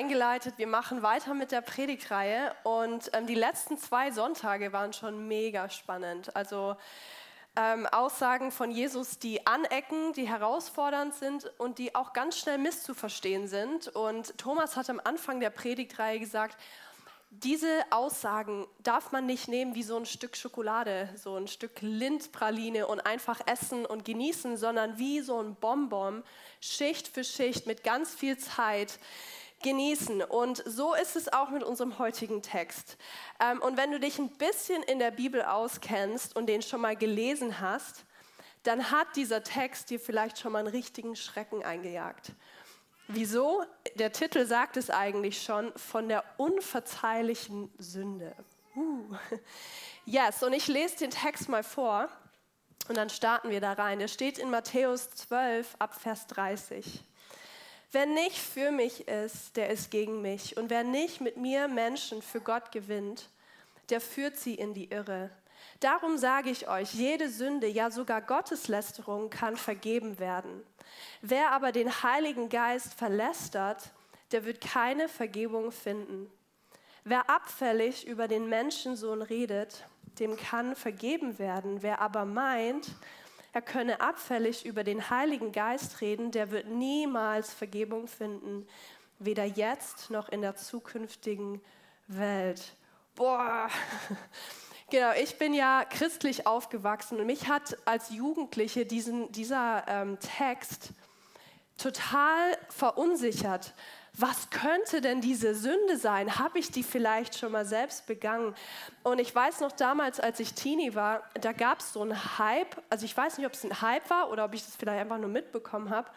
Eingeleitet, wir machen weiter mit der Predigtreihe und ähm, die letzten zwei Sonntage waren schon mega spannend. Also ähm, Aussagen von Jesus, die anecken, die herausfordernd sind und die auch ganz schnell misszuverstehen sind. Und Thomas hat am Anfang der Predigtreihe gesagt, diese Aussagen darf man nicht nehmen wie so ein Stück Schokolade, so ein Stück Lindpraline und einfach essen und genießen, sondern wie so ein Bonbon, Schicht für Schicht mit ganz viel Zeit genießen. Und so ist es auch mit unserem heutigen Text. Ähm, und wenn du dich ein bisschen in der Bibel auskennst und den schon mal gelesen hast, dann hat dieser Text dir vielleicht schon mal einen richtigen Schrecken eingejagt. Wieso? Der Titel sagt es eigentlich schon, von der unverzeihlichen Sünde. Uh. Yes, und ich lese den Text mal vor und dann starten wir da rein. Der steht in Matthäus 12 ab Vers 30. Wer nicht für mich ist, der ist gegen mich. Und wer nicht mit mir Menschen für Gott gewinnt, der führt sie in die Irre. Darum sage ich euch, jede Sünde, ja sogar Gotteslästerung kann vergeben werden. Wer aber den Heiligen Geist verlästert, der wird keine Vergebung finden. Wer abfällig über den Menschensohn redet, dem kann vergeben werden. Wer aber meint, er könne abfällig über den Heiligen Geist reden, der wird niemals Vergebung finden, weder jetzt noch in der zukünftigen Welt. Boah, Genau, ich bin ja christlich aufgewachsen und mich hat als Jugendliche diesen, dieser ähm, Text total verunsichert. Was könnte denn diese Sünde sein? Habe ich die vielleicht schon mal selbst begangen? Und ich weiß noch damals, als ich Teenie war, da gab es so einen Hype. Also ich weiß nicht, ob es ein Hype war oder ob ich das vielleicht einfach nur mitbekommen habe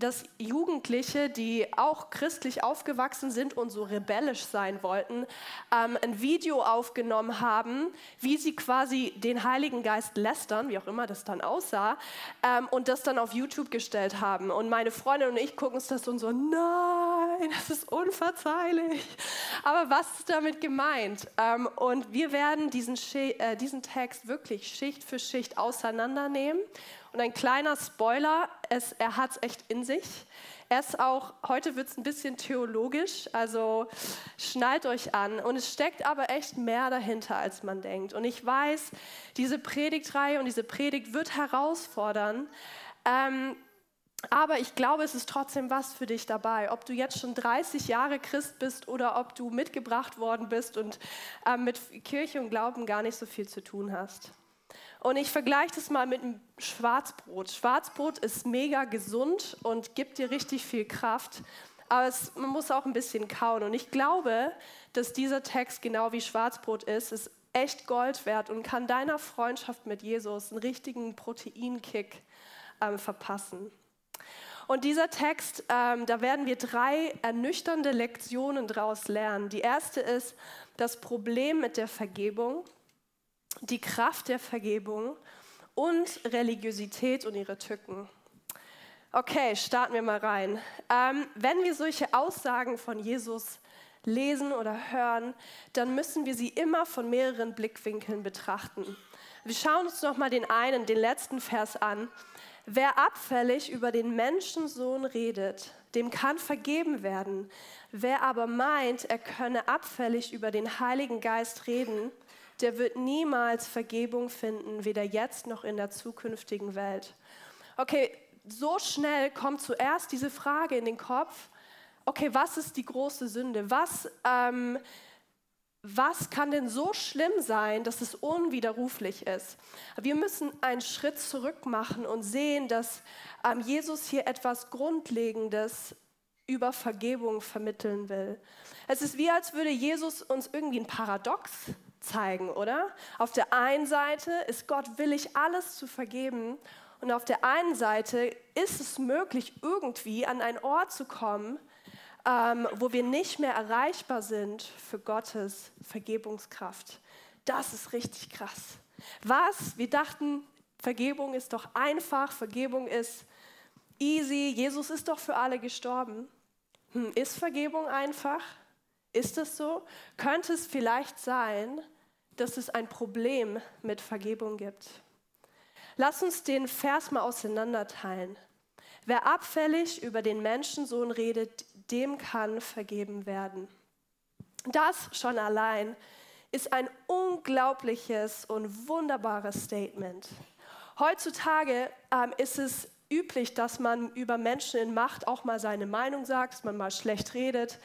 dass Jugendliche, die auch christlich aufgewachsen sind und so rebellisch sein wollten, ähm, ein Video aufgenommen haben, wie sie quasi den Heiligen Geist lästern, wie auch immer das dann aussah, ähm, und das dann auf YouTube gestellt haben. Und meine Freundin und ich gucken uns das und so, nein, das ist unverzeihlich. Aber was ist damit gemeint? Ähm, und wir werden diesen, äh, diesen Text wirklich Schicht für Schicht auseinandernehmen und ein kleiner Spoiler, es, er hat es echt in sich. Er ist auch, heute wird es ein bisschen theologisch, also schnallt euch an. Und es steckt aber echt mehr dahinter, als man denkt. Und ich weiß, diese Predigtreihe und diese Predigt wird herausfordern. Ähm, aber ich glaube, es ist trotzdem was für dich dabei. Ob du jetzt schon 30 Jahre Christ bist oder ob du mitgebracht worden bist und äh, mit Kirche und Glauben gar nicht so viel zu tun hast. Und ich vergleiche das mal mit einem Schwarzbrot. Schwarzbrot ist mega gesund und gibt dir richtig viel Kraft, aber es, man muss auch ein bisschen kauen. Und ich glaube, dass dieser Text genau wie Schwarzbrot ist, ist echt Gold wert und kann deiner Freundschaft mit Jesus einen richtigen Proteinkick ähm, verpassen. Und dieser Text, ähm, da werden wir drei ernüchternde Lektionen daraus lernen. Die erste ist das Problem mit der Vergebung die Kraft der Vergebung und Religiosität und ihre Tücken. Okay, starten wir mal rein. Ähm, wenn wir solche Aussagen von Jesus lesen oder hören, dann müssen wir sie immer von mehreren Blickwinkeln betrachten. Wir schauen uns noch mal den einen, den letzten Vers an. Wer abfällig über den Menschensohn redet, dem kann vergeben werden. Wer aber meint, er könne abfällig über den Heiligen Geist reden, der wird niemals Vergebung finden, weder jetzt noch in der zukünftigen Welt. Okay, so schnell kommt zuerst diese Frage in den Kopf, okay, was ist die große Sünde? Was, ähm, was kann denn so schlimm sein, dass es unwiderruflich ist? Wir müssen einen Schritt zurück machen und sehen, dass ähm, Jesus hier etwas Grundlegendes über Vergebung vermitteln will. Es ist wie, als würde Jesus uns irgendwie ein Paradox zeigen, oder? Auf der einen Seite ist Gott willig, alles zu vergeben. Und auf der einen Seite ist es möglich, irgendwie an einen Ort zu kommen, ähm, wo wir nicht mehr erreichbar sind für Gottes Vergebungskraft. das ist richtig krass. Was? Wir dachten, Vergebung ist doch einfach, Vergebung ist easy, Jesus ist doch für alle gestorben. Hm, ist Vergebung einfach? Ist es so? Könnte es vielleicht sein, dass es ein Problem mit Vergebung gibt? Lass uns den Vers mal auseinanderteilen. Wer abfällig über den Menschensohn redet, dem kann vergeben werden. Das schon allein ist ein unglaubliches und wunderbares Statement. Heutzutage ähm, ist es üblich, dass man über Menschen in Macht auch mal seine Meinung sagt, man mal schlecht redet.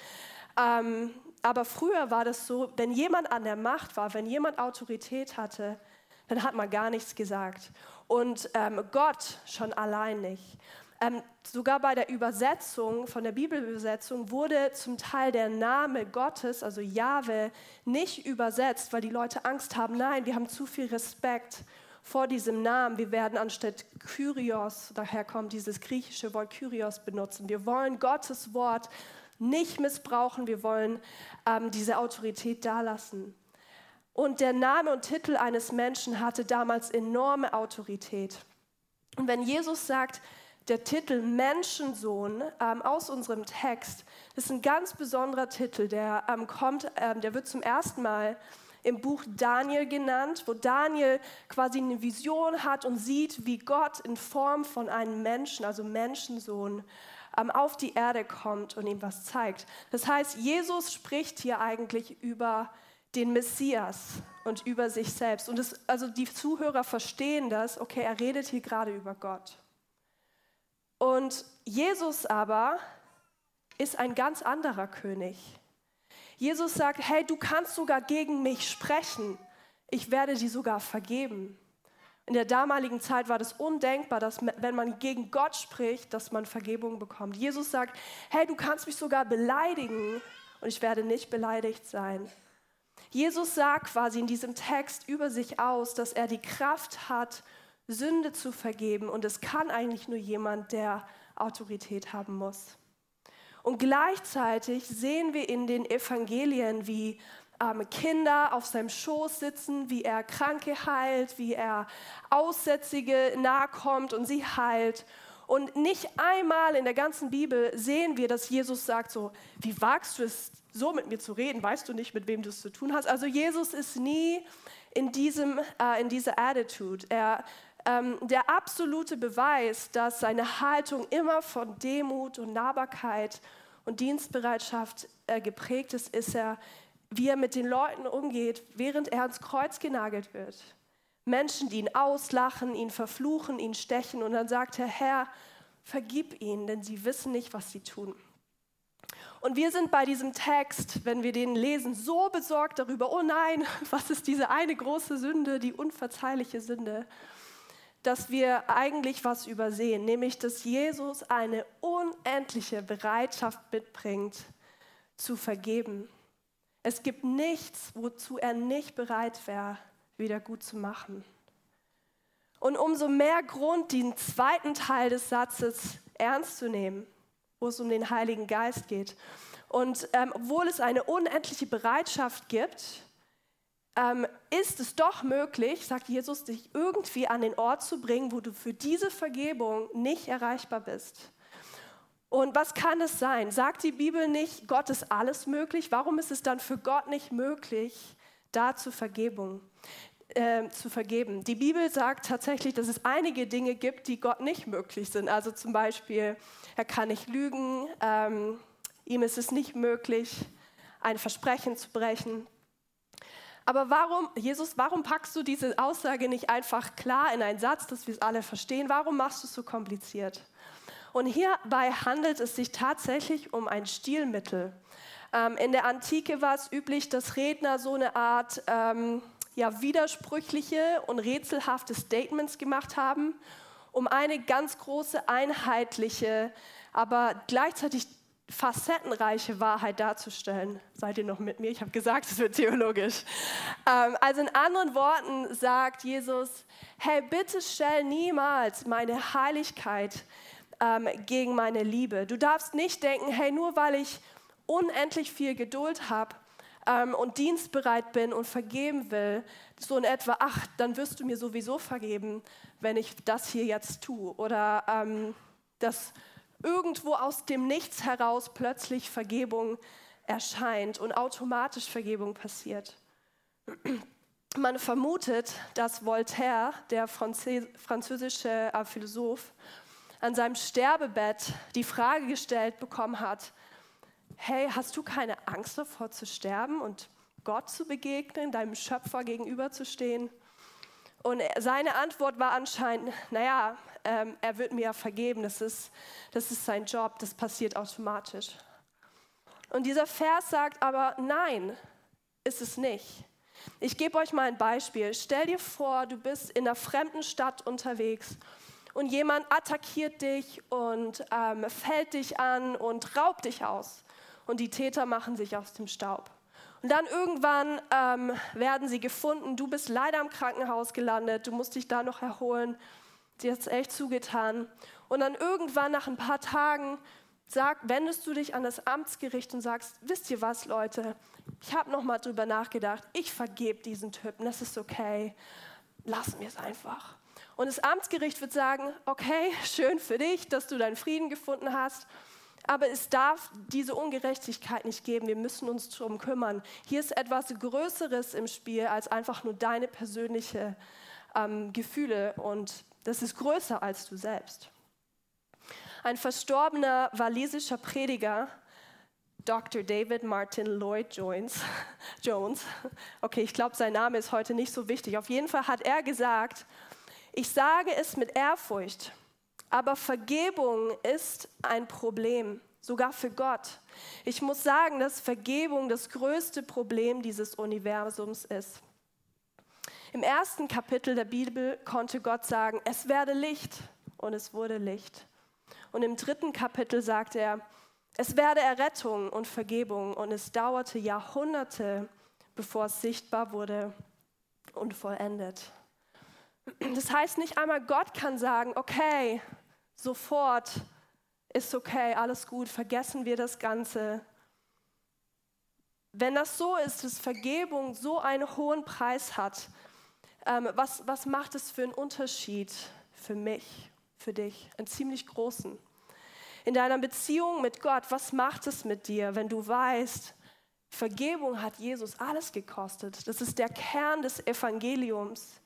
Ähm, aber früher war das so, wenn jemand an der Macht war, wenn jemand Autorität hatte, dann hat man gar nichts gesagt. Und ähm, Gott schon allein nicht. Ähm, sogar bei der Übersetzung, von der Bibelübersetzung, wurde zum Teil der Name Gottes, also Jahwe, nicht übersetzt, weil die Leute Angst haben. Nein, wir haben zu viel Respekt vor diesem Namen. Wir werden anstatt Kyrios, daher kommt dieses griechische Wort Kyrios benutzen. Wir wollen Gottes Wort nicht missbrauchen. Wir wollen ähm, diese Autorität dalassen. Und der Name und Titel eines Menschen hatte damals enorme Autorität. Und wenn Jesus sagt, der Titel Menschensohn ähm, aus unserem Text. Das ist ein ganz besonderer Titel, der ähm, kommt, ähm, der wird zum ersten Mal im Buch Daniel genannt, wo Daniel quasi eine Vision hat und sieht, wie Gott in Form von einem Menschen, also Menschensohn, auf die Erde kommt und ihm was zeigt. Das heißt, Jesus spricht hier eigentlich über den Messias und über sich selbst. Und das, also die Zuhörer verstehen das, okay, er redet hier gerade über Gott. Und Jesus aber ist ein ganz anderer König. Jesus sagt, hey, du kannst sogar gegen mich sprechen. Ich werde dir sogar vergeben. In der damaligen Zeit war das undenkbar, dass wenn man gegen Gott spricht, dass man Vergebung bekommt. Jesus sagt, hey, du kannst mich sogar beleidigen und ich werde nicht beleidigt sein. Jesus sagt quasi in diesem Text über sich aus, dass er die Kraft hat, Sünde zu vergeben. Und es kann eigentlich nur jemand, der Autorität haben muss. Und gleichzeitig sehen wir in den Evangelien, wie ähm, Kinder auf seinem Schoß sitzen, wie er Kranke heilt, wie er Aussätzige nahe kommt und sie heilt. Und nicht einmal in der ganzen Bibel sehen wir, dass Jesus sagt so, wie wagst du es, so mit mir zu reden? Weißt du nicht, mit wem du es zu tun hast? Also Jesus ist nie in, diesem, äh, in dieser Attitude. Er ähm, der absolute Beweis, dass seine Haltung immer von Demut und Nahbarkeit und Dienstbereitschaft äh, geprägt ist, ist er, wie er mit den Leuten umgeht, während er ans Kreuz genagelt wird. Menschen, die ihn auslachen, ihn verfluchen, ihn stechen und dann sagt er, Herr, vergib ihnen, denn sie wissen nicht, was sie tun. Und wir sind bei diesem Text, wenn wir den lesen, so besorgt darüber, oh nein, was ist diese eine große Sünde, die unverzeihliche Sünde dass wir eigentlich was übersehen, nämlich dass Jesus eine unendliche Bereitschaft mitbringt, zu vergeben. Es gibt nichts, wozu er nicht bereit wäre, wieder gut zu machen. Und umso mehr Grund, den zweiten Teil des Satzes ernst zu nehmen, wo es um den Heiligen Geist geht. Und ähm, obwohl es eine unendliche Bereitschaft gibt, ähm, ist es doch möglich, sagt Jesus, dich irgendwie an den Ort zu bringen, wo du für diese Vergebung nicht erreichbar bist. Und was kann es sein? Sagt die Bibel nicht, Gott ist alles möglich? Warum ist es dann für Gott nicht möglich, da zu Vergebung? Äh, zu vergeben. Die Bibel sagt tatsächlich, dass es einige Dinge gibt, die Gott nicht möglich sind. Also zum Beispiel, er kann nicht lügen, ähm, ihm ist es nicht möglich, ein Versprechen zu brechen. Aber warum, Jesus, warum packst du diese Aussage nicht einfach klar in einen Satz, dass wir es alle verstehen? Warum machst du es so kompliziert? Und hierbei handelt es sich tatsächlich um ein Stilmittel. Ähm, in der Antike war es üblich, dass Redner so eine Art ähm, ja, widersprüchliche und rätselhafte Statements gemacht haben, um eine ganz große, einheitliche, aber gleichzeitig facettenreiche Wahrheit darzustellen. Seid ihr noch mit mir? Ich habe gesagt, es wird theologisch. Ähm, also in anderen Worten sagt Jesus, hey, bitte stell niemals meine Heiligkeit ähm, gegen meine Liebe. Du darfst nicht denken, hey, nur weil ich unendlich viel Geduld habe, ähm, und dienstbereit bin und vergeben will, so in etwa, ach, dann wirst du mir sowieso vergeben, wenn ich das hier jetzt tue. Oder ähm, dass irgendwo aus dem Nichts heraus plötzlich Vergebung erscheint und automatisch Vergebung passiert. Man vermutet, dass Voltaire, der französische äh, Philosoph, an seinem Sterbebett die Frage gestellt bekommen hat, hey, hast du keine Angst davor zu sterben und Gott zu begegnen, deinem Schöpfer gegenüberzustehen? Und seine Antwort war anscheinend, naja, ähm, er wird mir ja vergeben, das ist, das ist sein Job, das passiert automatisch. Und dieser Vers sagt aber, nein, ist es nicht. Ich gebe euch mal ein Beispiel. Stell dir vor, du bist in einer fremden Stadt unterwegs und jemand attackiert dich und ähm, fällt dich an und raubt dich aus. Und die Täter machen sich aus dem Staub. Und dann irgendwann ähm, werden sie gefunden. Du bist leider im Krankenhaus gelandet. Du musst dich da noch erholen. Dir hat es echt zugetan. Und dann irgendwann nach ein paar Tagen sag, wendest du dich an das Amtsgericht und sagst, wisst ihr was, Leute, ich habe noch mal drüber nachgedacht, ich vergebe diesen Typen, das ist okay, lassen wir es einfach. Und das Amtsgericht wird sagen, okay, schön für dich, dass du deinen Frieden gefunden hast, aber es darf diese Ungerechtigkeit nicht geben. Wir müssen uns darum kümmern. Hier ist etwas Größeres im Spiel als einfach nur deine persönlichen ähm, Gefühle und das ist größer als du selbst. Ein verstorbener walisischer Prediger, Dr. David Martin Lloyd Jones, Jones, okay, ich glaube, sein Name ist heute nicht so wichtig. Auf jeden Fall hat er gesagt, ich sage es mit Ehrfurcht, aber Vergebung ist ein Problem, sogar für Gott. Ich muss sagen, dass Vergebung das größte Problem dieses Universums ist. Im ersten Kapitel der Bibel konnte Gott sagen, es werde Licht und es wurde Licht. Und im dritten Kapitel sagt er, es werde Errettung und Vergebung und es dauerte Jahrhunderte, bevor es sichtbar wurde und vollendet. Das heißt, nicht einmal Gott kann sagen, okay, sofort ist okay, alles gut, vergessen wir das Ganze. Wenn das so ist, dass Vergebung so einen hohen Preis hat, ähm, was, was macht es für einen Unterschied für mich, für dich? Einen ziemlich großen. In deiner Beziehung mit Gott, was macht es mit dir, wenn du weißt, Vergebung hat Jesus alles gekostet. Das ist der Kern des Evangeliums,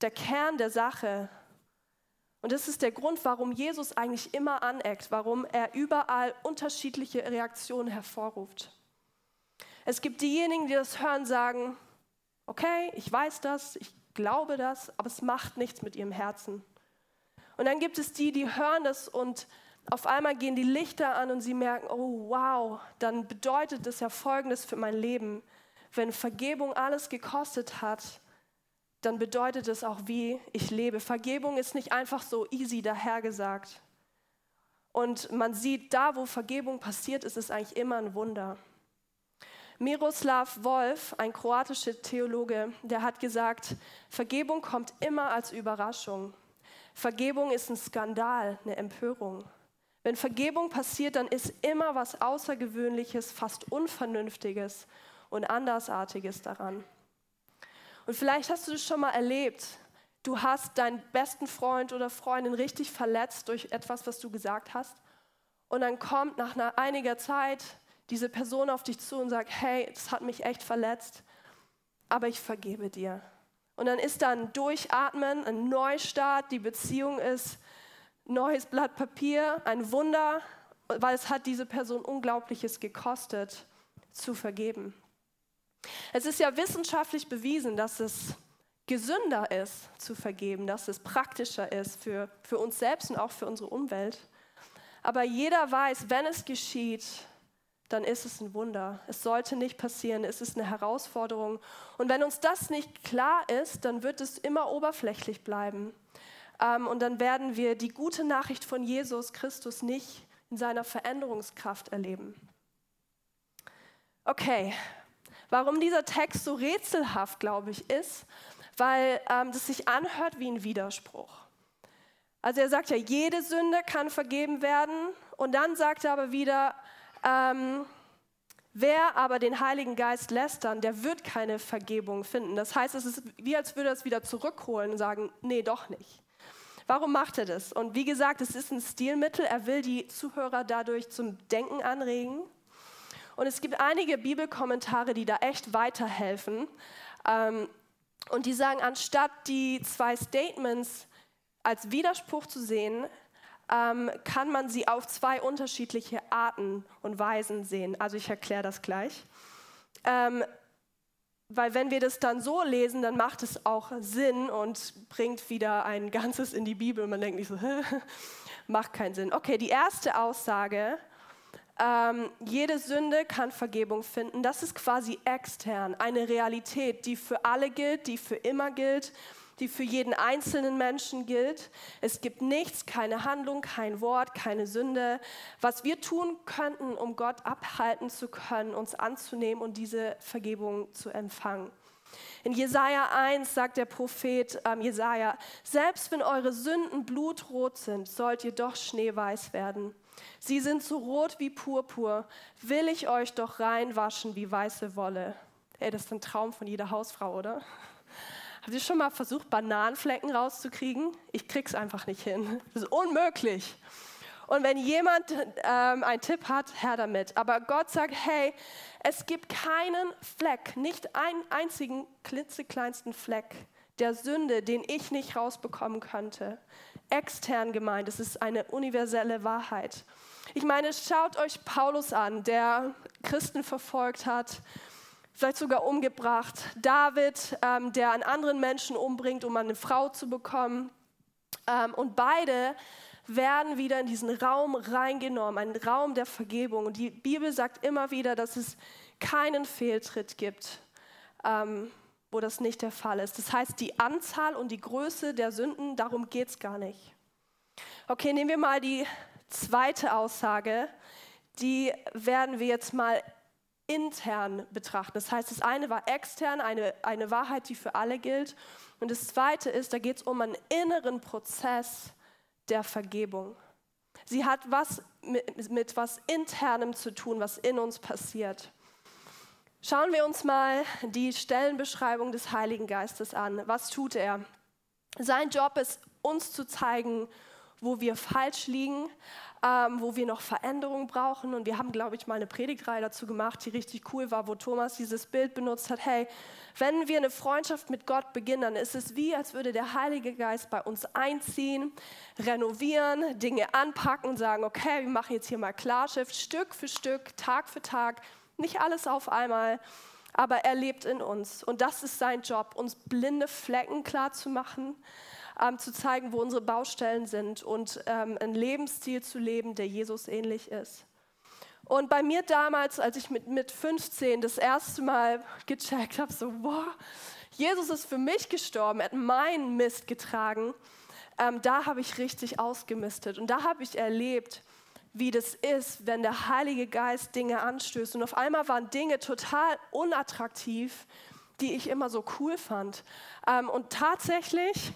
der Kern der Sache. Und das ist der Grund, warum Jesus eigentlich immer aneckt, warum er überall unterschiedliche Reaktionen hervorruft. Es gibt diejenigen, die das hören, sagen, okay, ich weiß das, ich glaube das, aber es macht nichts mit ihrem Herzen. Und dann gibt es die, die hören das und auf einmal gehen die Lichter an und sie merken, oh wow, dann bedeutet das ja Folgendes für mein Leben. Wenn Vergebung alles gekostet hat, dann bedeutet es auch, wie ich lebe. Vergebung ist nicht einfach so easy dahergesagt. Und man sieht, da wo Vergebung passiert, ist es eigentlich immer ein Wunder. Miroslav Wolf, ein kroatischer Theologe, der hat gesagt, Vergebung kommt immer als Überraschung. Vergebung ist ein Skandal, eine Empörung. Wenn Vergebung passiert, dann ist immer was Außergewöhnliches, fast Unvernünftiges und Andersartiges daran. Und vielleicht hast du das schon mal erlebt. Du hast deinen besten Freund oder Freundin richtig verletzt durch etwas, was du gesagt hast. Und dann kommt nach einiger Zeit diese Person auf dich zu und sagt, hey, das hat mich echt verletzt, aber ich vergebe dir. Und dann ist da ein Durchatmen, ein Neustart, die Beziehung ist neues Blatt Papier, ein Wunder, weil es hat diese Person Unglaubliches gekostet, zu vergeben. Es ist ja wissenschaftlich bewiesen, dass es gesünder ist zu vergeben, dass es praktischer ist für, für uns selbst und auch für unsere Umwelt. Aber jeder weiß, wenn es geschieht, dann ist es ein Wunder. Es sollte nicht passieren, es ist eine Herausforderung. Und wenn uns das nicht klar ist, dann wird es immer oberflächlich bleiben. Ähm, und dann werden wir die gute Nachricht von Jesus Christus nicht in seiner Veränderungskraft erleben. Okay, warum dieser Text so rätselhaft, glaube ich, ist, weil ähm, das sich anhört wie ein Widerspruch. Also er sagt ja, jede Sünde kann vergeben werden und dann sagt er aber wieder, ähm, Wer aber den Heiligen Geist lästern, der wird keine Vergebung finden. Das heißt, es ist wie als würde er es wieder zurückholen und sagen, nee, doch nicht. Warum macht er das? Und wie gesagt, es ist ein Stilmittel. Er will die Zuhörer dadurch zum Denken anregen. Und es gibt einige Bibelkommentare, die da echt weiterhelfen. Ähm, und die sagen, anstatt die zwei Statements als Widerspruch zu sehen, ähm, kann man sie auf zwei unterschiedliche Arten und Weisen sehen. Also ich erkläre das gleich. Ähm, weil wenn wir das dann so lesen, dann macht es auch Sinn und bringt wieder ein Ganzes in die Bibel. Man denkt nicht so, macht keinen Sinn. Okay, die erste Aussage, ähm, jede Sünde kann Vergebung finden. Das ist quasi extern, eine Realität, die für alle gilt, die für immer gilt die für jeden einzelnen Menschen gilt. Es gibt nichts, keine Handlung, kein Wort, keine Sünde, was wir tun könnten, um Gott abhalten zu können, uns anzunehmen und diese Vergebung zu empfangen. In Jesaja 1 sagt der Prophet ähm, Jesaja: Selbst wenn eure Sünden blutrot sind, sollt ihr doch schneeweiß werden. Sie sind so rot wie Purpur. Will ich euch doch reinwaschen wie weiße Wolle. Ey, das ist ein Traum von jeder Hausfrau, oder? Habt ihr schon mal versucht, Bananenflecken rauszukriegen? Ich krieg's einfach nicht hin. Das ist unmöglich. Und wenn jemand ähm, einen Tipp hat, her damit. Aber Gott sagt, hey, es gibt keinen Fleck, nicht einen einzigen klitzekleinsten Fleck der Sünde, den ich nicht rausbekommen könnte. Extern gemeint, es ist eine universelle Wahrheit. Ich meine, schaut euch Paulus an, der Christen verfolgt hat vielleicht sogar umgebracht. David, ähm, der einen anderen Menschen umbringt, um eine Frau zu bekommen. Ähm, und beide werden wieder in diesen Raum reingenommen, einen Raum der Vergebung. Und die Bibel sagt immer wieder, dass es keinen Fehltritt gibt, ähm, wo das nicht der Fall ist. Das heißt, die Anzahl und die Größe der Sünden, darum geht es gar nicht. Okay, nehmen wir mal die zweite Aussage. Die werden wir jetzt mal intern betrachten. Das heißt, das eine war extern, eine, eine Wahrheit, die für alle gilt. Und das zweite ist, da geht es um einen inneren Prozess der Vergebung. Sie hat was mit, mit was Internem zu tun, was in uns passiert. Schauen wir uns mal die Stellenbeschreibung des Heiligen Geistes an. Was tut er? Sein Job ist, uns zu zeigen, wo wir falsch liegen, ähm, wo wir noch Veränderungen brauchen. Und wir haben, glaube ich, mal eine Predigtreihe dazu gemacht, die richtig cool war, wo Thomas dieses Bild benutzt hat. Hey, wenn wir eine Freundschaft mit Gott beginnen, dann ist es wie, als würde der Heilige Geist bei uns einziehen, renovieren, Dinge anpacken sagen, okay, wir machen jetzt hier mal Klarschiff, Stück für Stück, Tag für Tag, nicht alles auf einmal aber er lebt in uns. Und das ist sein Job, uns blinde Flecken klar zu machen, ähm, zu zeigen, wo unsere Baustellen sind und ähm, einen Lebensstil zu leben, der Jesus ähnlich ist. Und bei mir damals, als ich mit, mit 15 das erste Mal gecheckt habe, so, wow, Jesus ist für mich gestorben, er hat meinen Mist getragen, ähm, da habe ich richtig ausgemistet. Und da habe ich erlebt, wie das ist, wenn der Heilige Geist Dinge anstößt. Und auf einmal waren Dinge total unattraktiv, die ich immer so cool fand. Ähm, und tatsächlich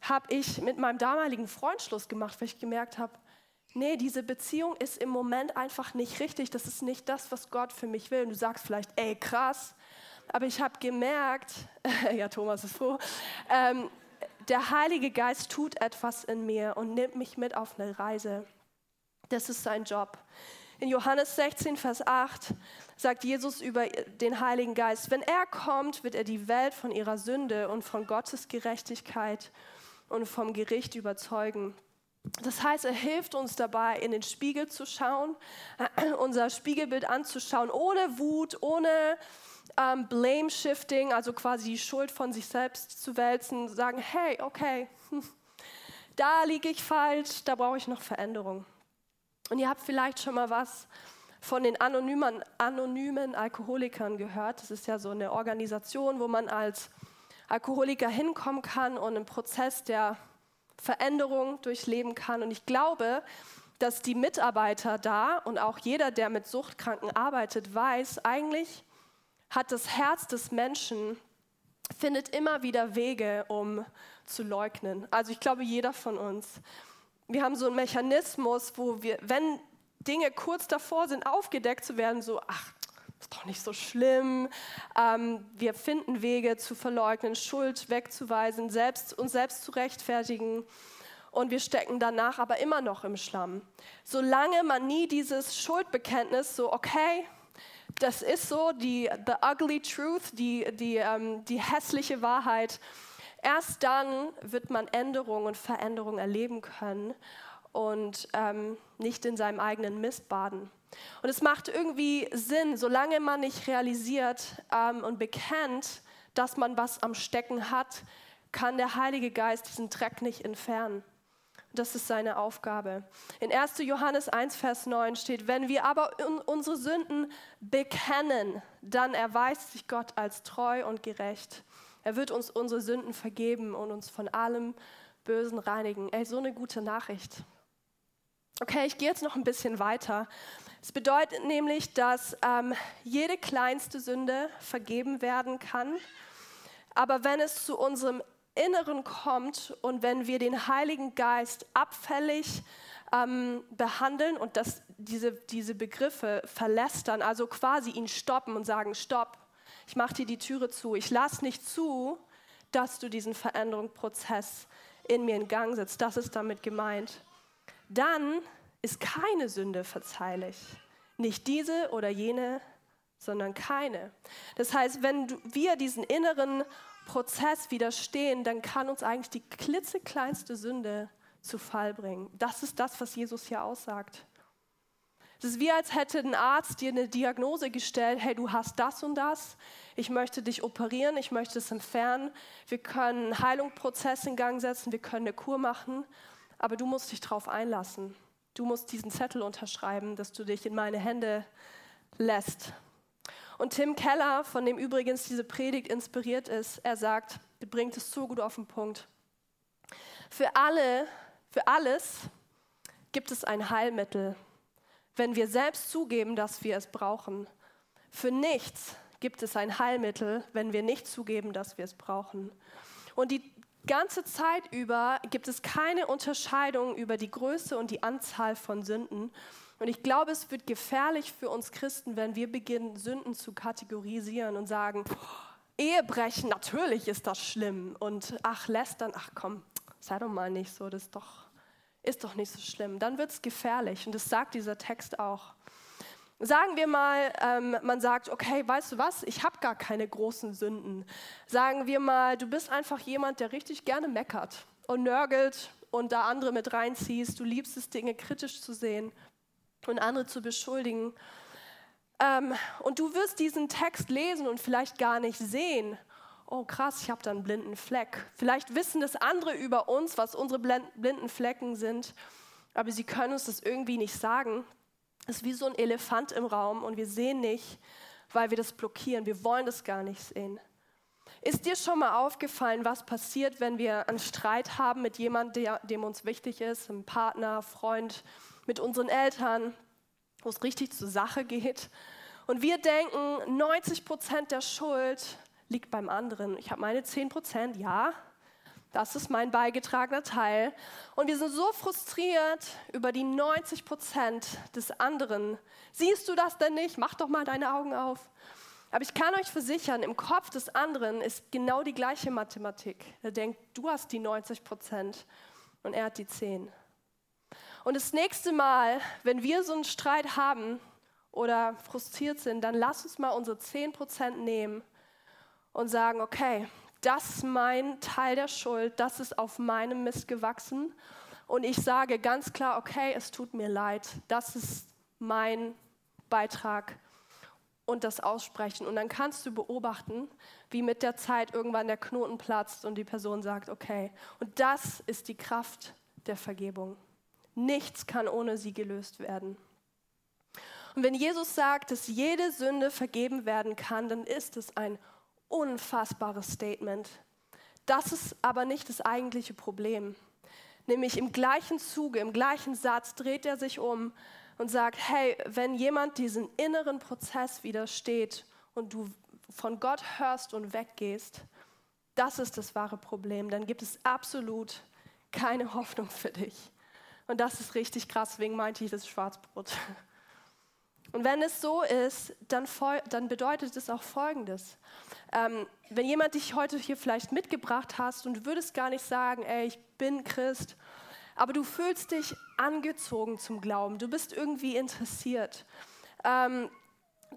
habe ich mit meinem damaligen Freund Schluss gemacht, weil ich gemerkt habe, nee, diese Beziehung ist im Moment einfach nicht richtig. Das ist nicht das, was Gott für mich will. Und du sagst vielleicht, ey, krass. Aber ich habe gemerkt, ja, Thomas ist froh, ähm, der Heilige Geist tut etwas in mir und nimmt mich mit auf eine Reise. Das ist sein Job. In Johannes 16, Vers 8 sagt Jesus über den Heiligen Geist, wenn er kommt, wird er die Welt von ihrer Sünde und von Gottes Gerechtigkeit und vom Gericht überzeugen. Das heißt, er hilft uns dabei, in den Spiegel zu schauen, unser Spiegelbild anzuschauen, ohne Wut, ohne ähm, Blame Shifting, also quasi die Schuld von sich selbst zu wälzen, sagen, hey, okay, da liege ich falsch, da brauche ich noch Veränderung. Und ihr habt vielleicht schon mal was von den anonymen, anonymen Alkoholikern gehört. Das ist ja so eine Organisation, wo man als Alkoholiker hinkommen kann und einen Prozess der Veränderung durchleben kann. Und ich glaube, dass die Mitarbeiter da und auch jeder, der mit Suchtkranken arbeitet, weiß, eigentlich hat das Herz des Menschen, findet immer wieder Wege, um zu leugnen. Also ich glaube, jeder von uns. Wir haben so einen Mechanismus, wo wir, wenn Dinge kurz davor sind, aufgedeckt zu werden, so, ach, nicht so schlimm. Ähm, wir finden Wege zu verleugnen, Schuld wegzuweisen, selbst, uns selbst zu rechtfertigen. Und wir stecken danach aber immer noch im Schlamm. Solange man nie dieses Schuldbekenntnis so, okay, das ist so, die the ugly truth, die, die, ähm, die hässliche Wahrheit, erst dann wird man Änderung und Veränderung erleben können und ähm, nicht in seinem eigenen Mist baden. Und es macht irgendwie Sinn, solange man nicht realisiert ähm, und bekennt, dass man was am Stecken hat, kann der Heilige Geist diesen Dreck nicht entfernen. Das ist seine Aufgabe. In 1. Johannes 1, Vers 9 steht, wenn wir aber unsere Sünden bekennen, dann erweist sich Gott als treu und gerecht. Er wird uns unsere Sünden vergeben und uns von allem Bösen reinigen. Ey, so eine gute Nachricht. Okay, ich gehe jetzt noch ein bisschen weiter. Es bedeutet nämlich, dass ähm, jede kleinste Sünde vergeben werden kann. Aber wenn es zu unserem Inneren kommt und wenn wir den Heiligen Geist abfällig ähm, behandeln und das, diese, diese Begriffe verlästern, also quasi ihn stoppen und sagen, stopp, ich mache dir die Türe zu, ich lasse nicht zu, dass du diesen Veränderungsprozess in mir in Gang setzt, das ist damit gemeint, dann ist keine Sünde verzeihlich. Nicht diese oder jene, sondern keine. Das heißt, wenn wir diesen inneren Prozess widerstehen, dann kann uns eigentlich die klitzekleinste Sünde zu Fall bringen. Das ist das, was Jesus hier aussagt. Es ist wie, als hätte ein Arzt dir eine Diagnose gestellt, hey, du hast das und das, ich möchte dich operieren, ich möchte es entfernen, wir können einen Heilungsprozess in Gang setzen, wir können eine Kur machen, aber du musst dich darauf einlassen. Du musst diesen Zettel unterschreiben, dass du dich in meine Hände lässt. Und Tim Keller, von dem übrigens diese Predigt inspiriert ist, er sagt, er bringt es so gut auf den Punkt. Für alle, für alles gibt es ein Heilmittel, wenn wir selbst zugeben, dass wir es brauchen. Für nichts gibt es ein Heilmittel, wenn wir nicht zugeben, dass wir es brauchen. Und die ganze Zeit über gibt es keine Unterscheidung über die Größe und die Anzahl von Sünden. Und ich glaube, es wird gefährlich für uns Christen, wenn wir beginnen, Sünden zu kategorisieren und sagen, Ehebrechen, natürlich ist das schlimm. Und ach, lästern, ach komm, sei doch mal nicht so, das ist doch, ist doch nicht so schlimm. Dann wird es gefährlich. Und das sagt dieser Text auch. Sagen wir mal, ähm, man sagt, okay, weißt du was, ich habe gar keine großen Sünden. Sagen wir mal, du bist einfach jemand, der richtig gerne meckert und nörgelt und da andere mit reinziehst. Du liebst es, Dinge kritisch zu sehen und andere zu beschuldigen. Ähm, und du wirst diesen Text lesen und vielleicht gar nicht sehen. Oh krass, ich habe da einen blinden Fleck. Vielleicht wissen das andere über uns, was unsere blinden Flecken sind, aber sie können uns das irgendwie nicht sagen. Es ist wie so ein Elefant im Raum und wir sehen nicht, weil wir das blockieren. Wir wollen das gar nicht sehen. Ist dir schon mal aufgefallen, was passiert, wenn wir einen Streit haben mit jemandem, der, dem uns wichtig ist, einem Partner, Freund, mit unseren Eltern, wo es richtig zur Sache geht. Und wir denken, 90 Prozent der Schuld liegt beim anderen. Ich habe meine 10 Prozent, ja, das ist mein beigetragener Teil. Und wir sind so frustriert über die 90 Prozent des anderen. Siehst du das denn nicht? Mach doch mal deine Augen auf. Aber ich kann euch versichern, im Kopf des anderen ist genau die gleiche Mathematik. Er denkt, du hast die 90 Prozent und er hat die 10. Und das nächste Mal, wenn wir so einen Streit haben oder frustriert sind, dann lass uns mal unsere 10% nehmen und sagen, okay, das ist mein Teil der Schuld, das ist auf meinem Mist gewachsen. Und ich sage ganz klar, okay, es tut mir leid, das ist mein Beitrag und das aussprechen. Und dann kannst du beobachten, wie mit der Zeit irgendwann der Knoten platzt und die Person sagt, okay. Und das ist die Kraft der Vergebung. Nichts kann ohne sie gelöst werden. Und wenn Jesus sagt, dass jede Sünde vergeben werden kann, dann ist es ein unfassbares Statement. Das ist aber nicht das eigentliche Problem. Nämlich im gleichen Zuge, im gleichen Satz dreht er sich um und sagt, hey, wenn jemand diesen inneren Prozess widersteht und du von Gott hörst und weggehst, das ist das wahre Problem. Dann gibt es absolut keine Hoffnung für dich. Und das ist richtig krass, deswegen meinte ich das Schwarzbrot. Und wenn es so ist, dann, dann bedeutet es auch Folgendes. Ähm, wenn jemand dich heute hier vielleicht mitgebracht hast und du würdest gar nicht sagen, ey, ich bin Christ, aber du fühlst dich angezogen zum Glauben, du bist irgendwie interessiert. Ähm,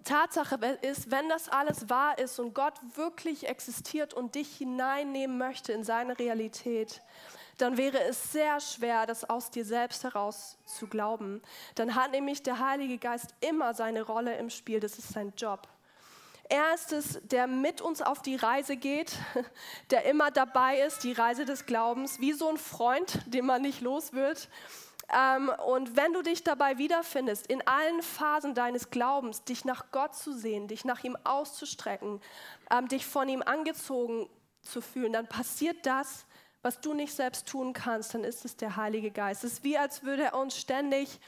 Tatsache ist, wenn das alles wahr ist und Gott wirklich existiert und dich hineinnehmen möchte in seine Realität, dann wäre es sehr schwer, das aus dir selbst heraus zu glauben. Dann hat nämlich der Heilige Geist immer seine Rolle im Spiel, das ist sein Job. Er ist es, der mit uns auf die Reise geht, der immer dabei ist, die Reise des Glaubens, wie so ein Freund, den man nicht los wird. Ähm, und wenn du dich dabei wiederfindest, in allen Phasen deines Glaubens, dich nach Gott zu sehen, dich nach ihm auszustrecken, ähm, dich von ihm angezogen zu fühlen, dann passiert das, was du nicht selbst tun kannst, dann ist es der Heilige Geist. Es ist wie, als würde er uns ständig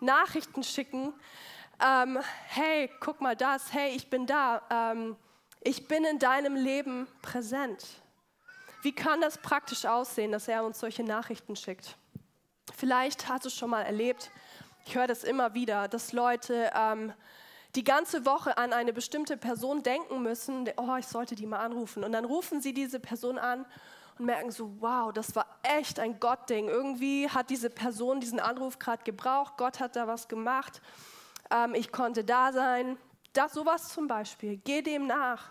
Nachrichten schicken. Ähm, hey, guck mal das, hey, ich bin da, ähm, ich bin in deinem Leben präsent. Wie kann das praktisch aussehen, dass er uns solche Nachrichten schickt? Vielleicht hast du es schon mal erlebt, ich höre das immer wieder, dass Leute ähm, die ganze Woche an eine bestimmte Person denken müssen, oh, ich sollte die mal anrufen. Und dann rufen sie diese Person an und merken so, wow, das war echt ein Gottding. Irgendwie hat diese Person diesen Anruf gerade gebraucht, Gott hat da was gemacht, ähm, ich konnte da sein. Das sowas zum Beispiel, geh dem nach.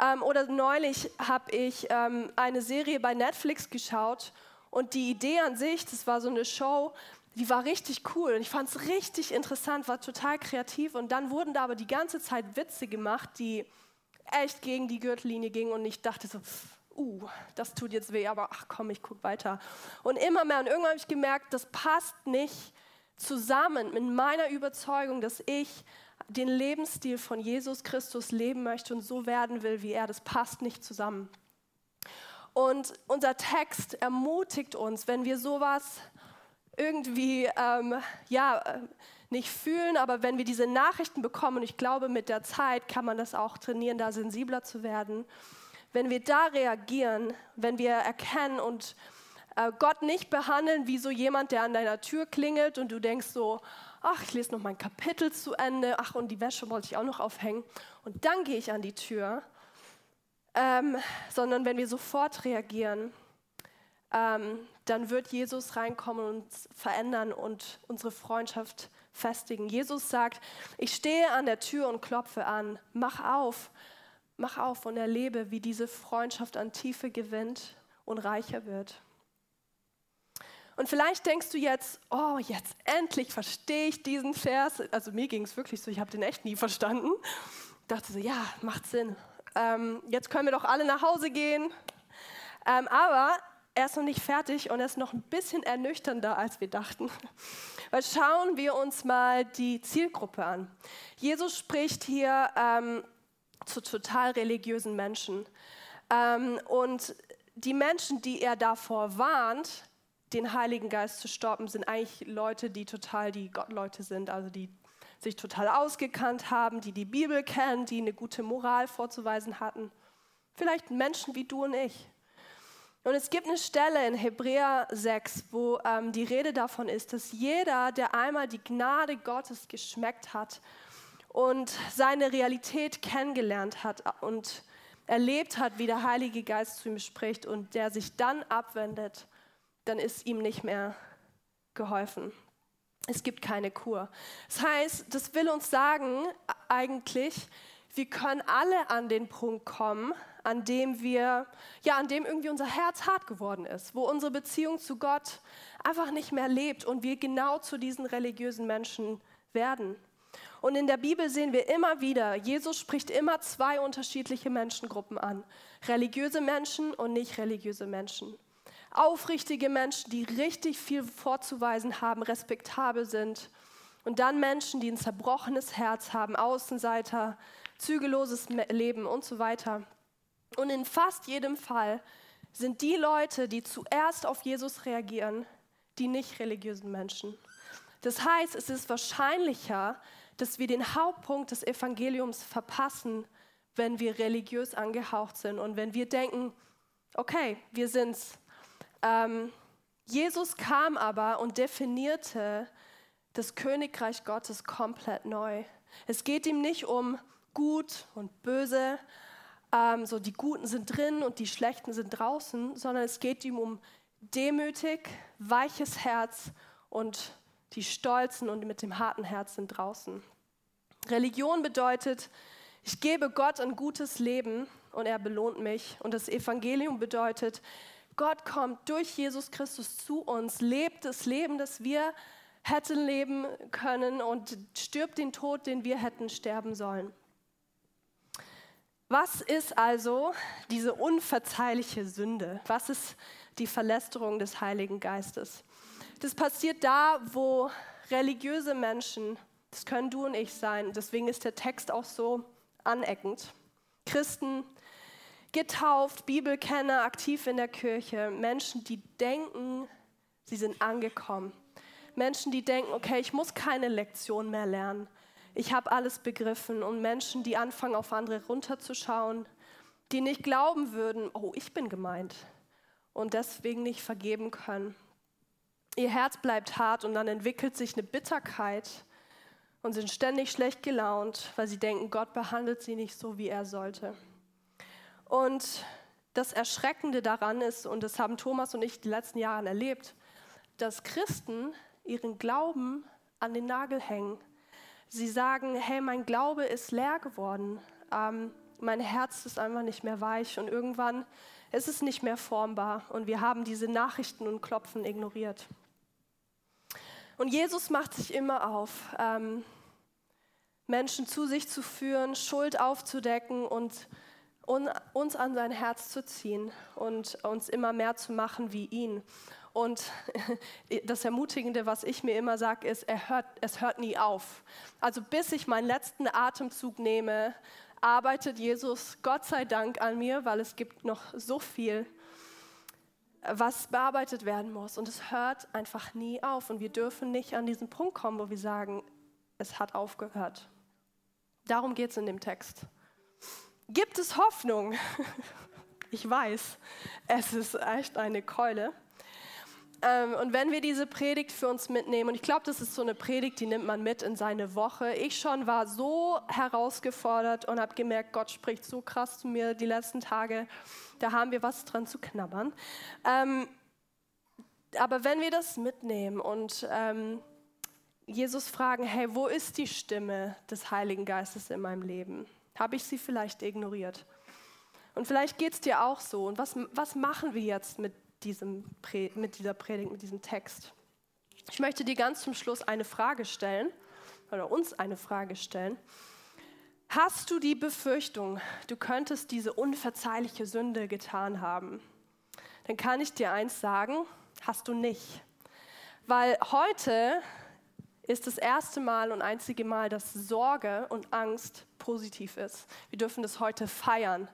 Ähm, oder neulich habe ich ähm, eine Serie bei Netflix geschaut und die Idee an sich, das war so eine Show, die war richtig cool und ich fand es richtig interessant, war total kreativ und dann wurden da aber die ganze Zeit Witze gemacht, die echt gegen die Gürtellinie gingen und ich dachte so, uh, das tut jetzt weh, aber ach komm, ich gucke weiter. Und immer mehr und irgendwann habe ich gemerkt, das passt nicht zusammen mit meiner Überzeugung, dass ich den Lebensstil von Jesus Christus leben möchte und so werden will wie er. Das passt nicht zusammen. Und unser Text ermutigt uns, wenn wir sowas irgendwie ähm, ja, nicht fühlen, aber wenn wir diese Nachrichten bekommen, und ich glaube, mit der Zeit kann man das auch trainieren, da sensibler zu werden, wenn wir da reagieren, wenn wir erkennen und äh, Gott nicht behandeln wie so jemand, der an deiner Tür klingelt und du denkst so, ach, ich lese noch mein Kapitel zu Ende, ach, und die Wäsche wollte ich auch noch aufhängen und dann gehe ich an die Tür, ähm, sondern wenn wir sofort reagieren, ähm, dann wird Jesus reinkommen und uns verändern und unsere Freundschaft festigen. Jesus sagt, ich stehe an der Tür und klopfe an, mach auf, mach auf und erlebe, wie diese Freundschaft an Tiefe gewinnt und reicher wird. Und vielleicht denkst du jetzt, oh, jetzt endlich verstehe ich diesen Vers. Also mir ging es wirklich so, ich habe den echt nie verstanden. Ich dachte so, ja, macht Sinn ähm, jetzt können wir doch alle nach Hause gehen. Ähm, aber er ist noch nicht fertig und er ist noch ein bisschen ernüchternder, als wir dachten. Weil schauen wir uns mal die Zielgruppe an. Jesus spricht hier ähm, zu total religiösen Menschen. Ähm, und die Menschen, die er davor warnt, den Heiligen Geist zu stoppen, sind eigentlich Leute, die total die Gottleute sind, also die sich total ausgekannt haben, die die Bibel kennen, die eine gute Moral vorzuweisen hatten. Vielleicht Menschen wie du und ich. Und es gibt eine Stelle in Hebräer 6, wo ähm, die Rede davon ist, dass jeder, der einmal die Gnade Gottes geschmeckt hat und seine Realität kennengelernt hat und erlebt hat, wie der Heilige Geist zu ihm spricht und der sich dann abwendet, dann ist ihm nicht mehr geholfen. Es gibt keine Kur. Das heißt, das will uns sagen, eigentlich, wir können alle an den Punkt kommen, an dem wir, ja, an dem irgendwie unser Herz hart geworden ist, wo unsere Beziehung zu Gott einfach nicht mehr lebt und wir genau zu diesen religiösen Menschen werden. Und in der Bibel sehen wir immer wieder, Jesus spricht immer zwei unterschiedliche Menschengruppen an. Religiöse Menschen und nicht religiöse Menschen aufrichtige Menschen, die richtig viel vorzuweisen haben, respektabel sind. Und dann Menschen, die ein zerbrochenes Herz haben, Außenseiter, zügelloses Leben und so weiter. Und in fast jedem Fall sind die Leute, die zuerst auf Jesus reagieren, die nicht religiösen Menschen. Das heißt, es ist wahrscheinlicher, dass wir den Hauptpunkt des Evangeliums verpassen, wenn wir religiös angehaucht sind und wenn wir denken, okay, wir sind's, ähm, Jesus kam aber und definierte das Königreich Gottes komplett neu. Es geht ihm nicht um gut und böse, ähm, so die Guten sind drin und die Schlechten sind draußen, sondern es geht ihm um demütig, weiches Herz und die Stolzen und mit dem harten Herz sind draußen. Religion bedeutet, ich gebe Gott ein gutes Leben und er belohnt mich. Und das Evangelium bedeutet, Gott kommt durch Jesus Christus zu uns, lebt das Leben, das wir hätten leben können und stirbt den Tod, den wir hätten sterben sollen. Was ist also diese unverzeihliche Sünde? Was ist die Verlästerung des Heiligen Geistes? Das passiert da, wo religiöse Menschen, das können du und ich sein, deswegen ist der Text auch so aneckend, Christen, getauft, Bibelkenner, aktiv in der Kirche, Menschen, die denken, sie sind angekommen. Menschen, die denken, okay, ich muss keine Lektion mehr lernen. Ich habe alles begriffen. Und Menschen, die anfangen, auf andere runterzuschauen, die nicht glauben würden, oh, ich bin gemeint. Und deswegen nicht vergeben können. Ihr Herz bleibt hart und dann entwickelt sich eine Bitterkeit und sind ständig schlecht gelaunt, weil sie denken, Gott behandelt sie nicht so, wie er sollte. Und das Erschreckende daran ist, und das haben Thomas und ich die letzten Jahre erlebt, dass Christen ihren Glauben an den Nagel hängen. Sie sagen, hey, mein Glaube ist leer geworden, ähm, mein Herz ist einfach nicht mehr weich und irgendwann ist es nicht mehr formbar und wir haben diese Nachrichten und Klopfen ignoriert. Und Jesus macht sich immer auf, ähm, Menschen zu sich zu führen, Schuld aufzudecken und uns an sein Herz zu ziehen und uns immer mehr zu machen wie ihn. Und das Ermutigende, was ich mir immer sage, ist, er hört, es hört nie auf. Also bis ich meinen letzten Atemzug nehme, arbeitet Jesus Gott sei Dank an mir, weil es gibt noch so viel, was bearbeitet werden muss. Und es hört einfach nie auf. Und wir dürfen nicht an diesen Punkt kommen, wo wir sagen, es hat aufgehört. Darum geht es in dem Text. Gibt es Hoffnung? Ich weiß, es ist echt eine Keule. Ähm, und wenn wir diese Predigt für uns mitnehmen, und ich glaube, das ist so eine Predigt, die nimmt man mit in seine Woche. Ich schon war so herausgefordert und habe gemerkt, Gott spricht so krass zu mir die letzten Tage. Da haben wir was dran zu knabbern. Ähm, aber wenn wir das mitnehmen und ähm, Jesus fragen, hey, wo ist die Stimme des Heiligen Geistes in meinem Leben? Habe ich sie vielleicht ignoriert? Und vielleicht geht es dir auch so. Und was, was machen wir jetzt mit, diesem, mit dieser Predigt, mit diesem Text? Ich möchte dir ganz zum Schluss eine Frage stellen, oder uns eine Frage stellen. Hast du die Befürchtung, du könntest diese unverzeihliche Sünde getan haben? Dann kann ich dir eins sagen, hast du nicht. Weil heute ist das erste Mal und einzige Mal, dass Sorge und Angst positiv ist. Wir dürfen das heute feiern.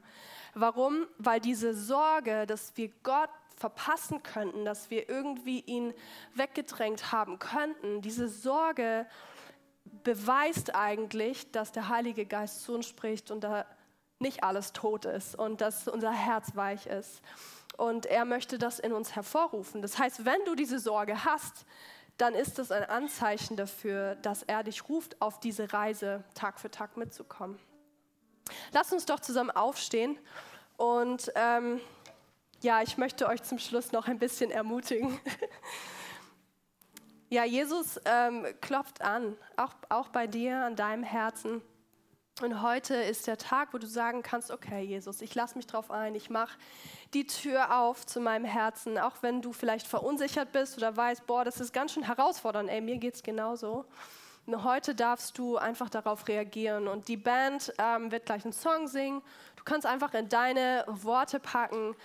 Warum? Weil diese Sorge, dass wir Gott verpassen könnten, dass wir irgendwie ihn weggedrängt haben könnten, diese Sorge beweist eigentlich, dass der Heilige Geist zu uns spricht und da nicht alles tot ist und dass unser Herz weich ist. Und er möchte das in uns hervorrufen. Das heißt, wenn du diese Sorge hast, dann ist es ein Anzeichen dafür, dass er dich ruft, auf diese Reise Tag für Tag mitzukommen. Lass uns doch zusammen aufstehen und ähm, ja, ich möchte euch zum Schluss noch ein bisschen ermutigen. ja, Jesus ähm, klopft an, auch, auch bei dir, an deinem Herzen. Und heute ist der Tag, wo du sagen kannst, okay, Jesus, ich lasse mich drauf ein, ich mache die Tür auf zu meinem Herzen, auch wenn du vielleicht verunsichert bist oder weißt, boah, das ist ganz schön herausfordernd, ey, mir geht es genauso. Und heute darfst du einfach darauf reagieren und die Band ähm, wird gleich einen Song singen. Du kannst einfach in deine Worte packen,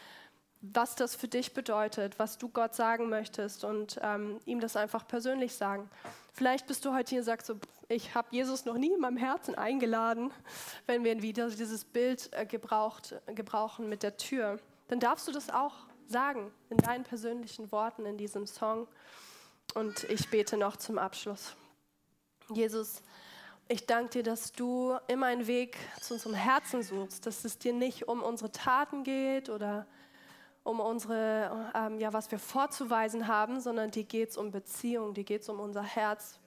was das für dich bedeutet, was du Gott sagen möchtest und ähm, ihm das einfach persönlich sagen. Vielleicht bist du heute hier und sagst so, ich habe Jesus noch nie in meinem Herzen eingeladen, wenn wir wieder dieses Bild äh, gebraucht, gebrauchen mit der Tür. Dann darfst du das auch sagen in deinen persönlichen Worten in diesem Song. Und ich bete noch zum Abschluss. Jesus, ich danke dir, dass du immer einen Weg zu unserem Herzen suchst, dass es dir nicht um unsere Taten geht oder um unsere, ähm, ja, was wir vorzuweisen haben, sondern dir geht es um Beziehung, dir geht es um unser Herz.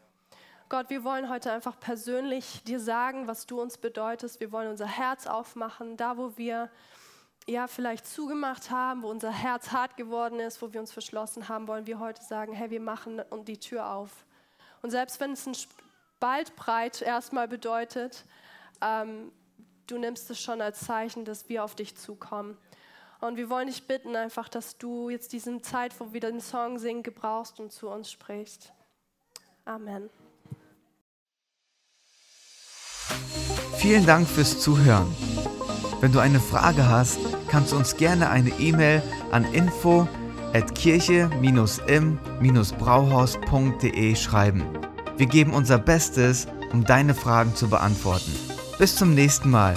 Gott, wir wollen heute einfach persönlich dir sagen, was du uns bedeutest. Wir wollen unser Herz aufmachen, da wo wir ja vielleicht zugemacht haben, wo unser Herz hart geworden ist, wo wir uns verschlossen haben, wollen wir heute sagen, hey, wir machen die Tür auf. Und selbst wenn es ein Spaltbreit erstmal bedeutet, ähm, du nimmst es schon als Zeichen, dass wir auf dich zukommen. Und wir wollen dich bitten einfach, dass du jetzt diesen Zeit, wo wir den Song singen, gebrauchst und zu uns sprichst. Amen. Vielen Dank fürs Zuhören. Wenn du eine Frage hast, kannst du uns gerne eine E-Mail an info at kirche-im-brauhaus.de schreiben. Wir geben unser Bestes, um deine Fragen zu beantworten. Bis zum nächsten Mal